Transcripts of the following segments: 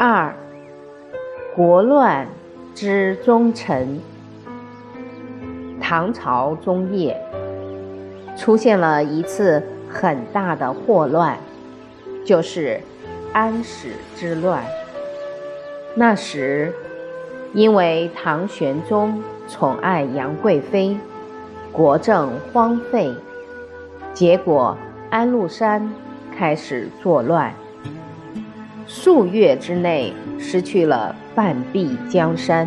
二，国乱之忠臣。唐朝中叶，出现了一次很大的祸乱，就是安史之乱。那时，因为唐玄宗宠爱杨贵妃，国政荒废，结果安禄山开始作乱，数月之内失去了半壁江山，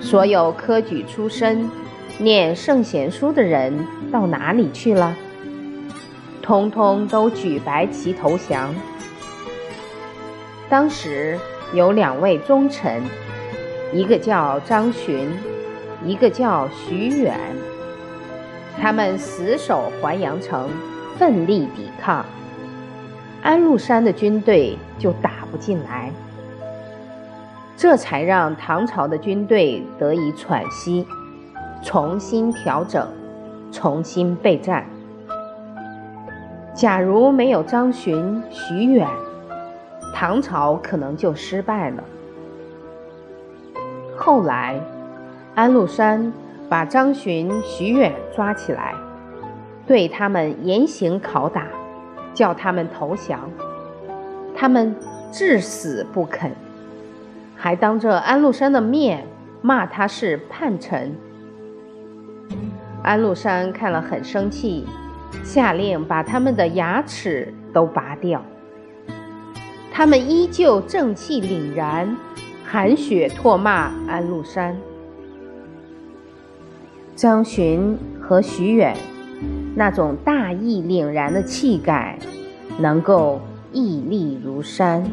所有科举出身。念圣贤书的人到哪里去了？通通都举白旗投降。当时有两位忠臣，一个叫张巡，一个叫徐远。他们死守淮阳城，奋力抵抗，安禄山的军队就打不进来，这才让唐朝的军队得以喘息。重新调整，重新备战。假如没有张巡、徐远，唐朝可能就失败了。后来，安禄山把张巡、徐远抓起来，对他们严刑拷打，叫他们投降。他们至死不肯，还当着安禄山的面骂他是叛臣。安禄山看了很生气，下令把他们的牙齿都拔掉。他们依旧正气凛然，含血唾骂安禄山。张巡和徐远那种大义凛然的气概，能够屹立如山。